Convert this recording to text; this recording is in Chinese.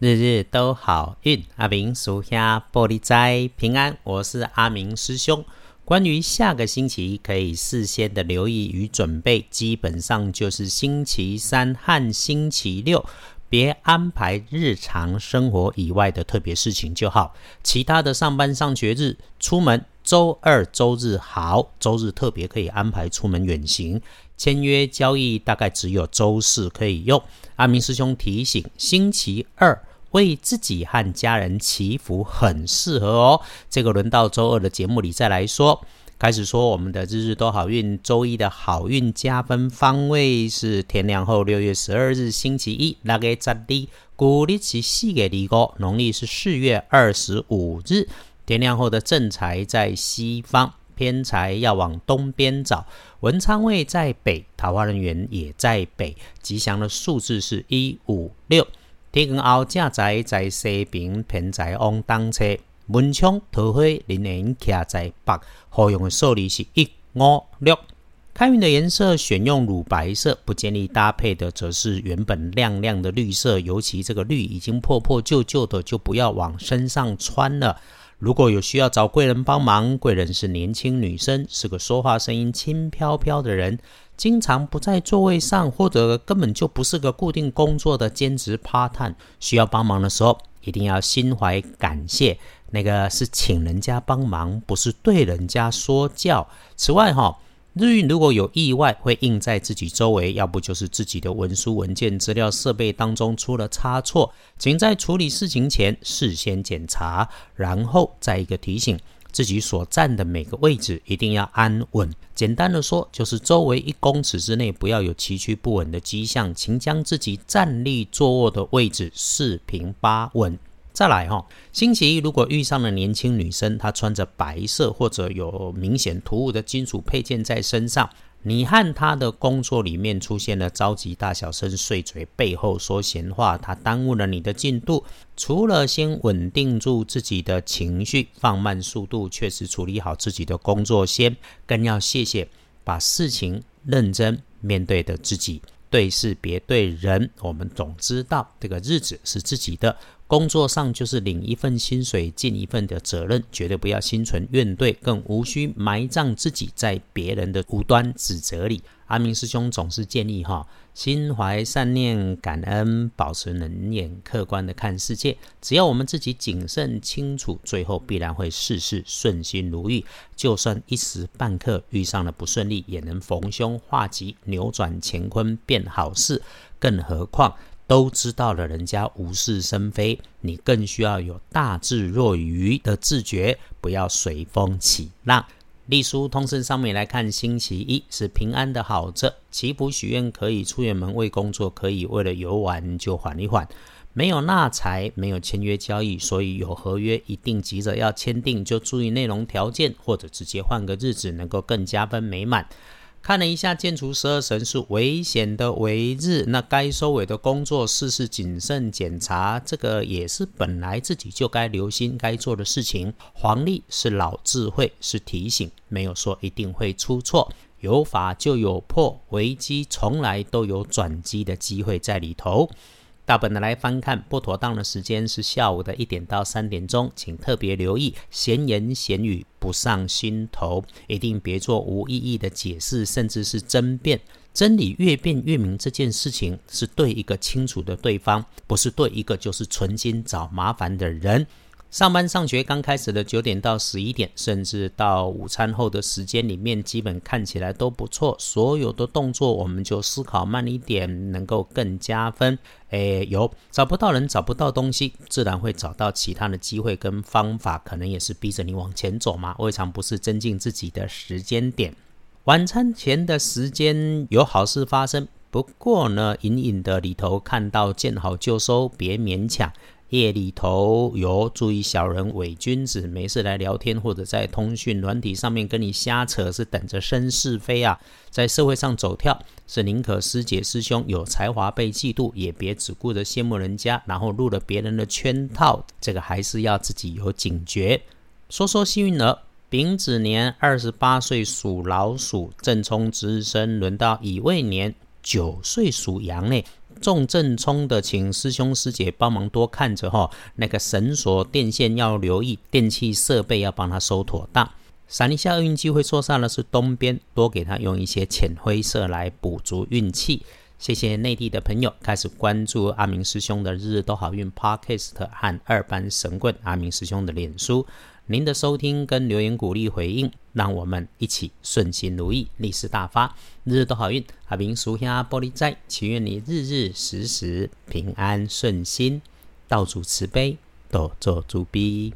日日都好运，阿明属下玻璃斋平安。我是阿明师兄。关于下个星期可以事先的留意与准备，基本上就是星期三和星期六，别安排日常生活以外的特别事情就好。其他的上班上学日、出门，周二、周日好，周日特别可以安排出门远行。签约交易大概只有周四可以用。阿明师兄提醒，星期二。为自己和家人祈福很适合哦。这个轮到周二的节目里再来说。开始说我们的日日都好运，周一的好运加分方位是天亮后六月十二日星期一，那个十日，古历是四月二五，农历是四月二十五日。天亮后的正财在西方，偏财要往东边找。文昌位在北，桃花人员也在北。吉祥的数字是一五六。天光后，正在在西平平在往东车。门窗桃花仍然徛在北，可用的数字是一五六。开运的颜色选用乳白色，不建议搭配的则是原本亮亮的绿色，尤其这个绿已经破破旧旧的，就不要往身上穿了。如果有需要找贵人帮忙，贵人是年轻女生，是个说话声音轻飘飘的人。经常不在座位上，或者根本就不是个固定工作的兼职 part time，需要帮忙的时候，一定要心怀感谢。那个是请人家帮忙，不是对人家说教。此外，哈，日运如果有意外，会印在自己周围，要不就是自己的文书、文件、资料、设备当中出了差错，请在处理事情前事先检查，然后再一个提醒。自己所站的每个位置一定要安稳。简单的说，就是周围一公尺之内不要有崎岖不稳的迹象，请将自己站立坐卧的位置四平八稳。再来哈，星期一如果遇上了年轻女生，她穿着白色或者有明显突兀的金属配件在身上。你和他的工作里面出现了着急、大小声、碎嘴、背后说闲话，他耽误了你的进度。除了先稳定住自己的情绪，放慢速度，确实处理好自己的工作先，更要谢谢把事情认真面对的自己。对事别对人，我们总知道这个日子是自己的。工作上就是领一份薪水，尽一份的责任，绝对不要心存怨怼，更无需埋葬自己在别人的无端指责里。阿明师兄总是建议哈，心怀善念、感恩，保持冷眼客观的看世界。只要我们自己谨慎清楚，最后必然会事事顺心如意。就算一时半刻遇上了不顺利，也能逢凶化吉，扭转乾坤变好事。更何况。都知道了，人家无事生非，你更需要有大智若愚的自觉，不要随风起浪。隶书通胜上面来看，星期一是平安的好者，祈福许愿可以出远门，为工作可以，为了游玩就缓一缓。没有纳财，没有签约交易，所以有合约一定急着要签订，就注意内容条件，或者直接换个日子，能够更加分美满。看了一下，建除十二神是危险的为日，那该收尾的工作事是谨慎检查，这个也是本来自己就该留心该做的事情。黄历是老智慧，是提醒，没有说一定会出错，有法就有破，危机从来都有转机的机会在里头。大本的来翻看，不妥当的时间是下午的一点到三点钟，请特别留意闲言闲语不上心头，一定别做无意义的解释，甚至是争辩。真理越辩越明，这件事情是对一个清楚的对方，不是对一个就是存心找麻烦的人。上班上学刚开始的九点到十一点，甚至到午餐后的时间里面，基本看起来都不错。所有的动作，我们就思考慢一点，能够更加分。诶，有找不到人，找不到东西，自然会找到其他的机会跟方法，可能也是逼着你往前走嘛。未尝不是增进自己的时间点。晚餐前的时间有好事发生，不过呢，隐隐的里头看到见好就收，别勉强。夜里头有注意小人伪君子，没事来聊天或者在通讯软体上面跟你瞎扯，是等着生是非啊！在社会上走跳，是宁可师姐师兄有才华被嫉妒，也别只顾着羡慕人家，然后入了别人的圈套。这个还是要自己有警觉。说说幸运儿，丙子年二十八岁属老鼠，正冲值日生，轮到乙未年九岁属羊呢。重正冲的，请师兄师姐帮忙多看着哈。那个绳索、电线要留意，电器设备要帮他收妥当。闪一下运气会错煞的是东边，多给他用一些浅灰色来补足运气。谢谢内地的朋友开始关注阿明师兄的日日都好运 Podcast 和二班神棍阿明师兄的脸书。您的收听跟留言鼓励回应，让我们一起顺心如意，利市大发，日日都好运。阿明属下玻璃斋，祈愿你日日时时平安顺心，道主慈悲，多做主逼。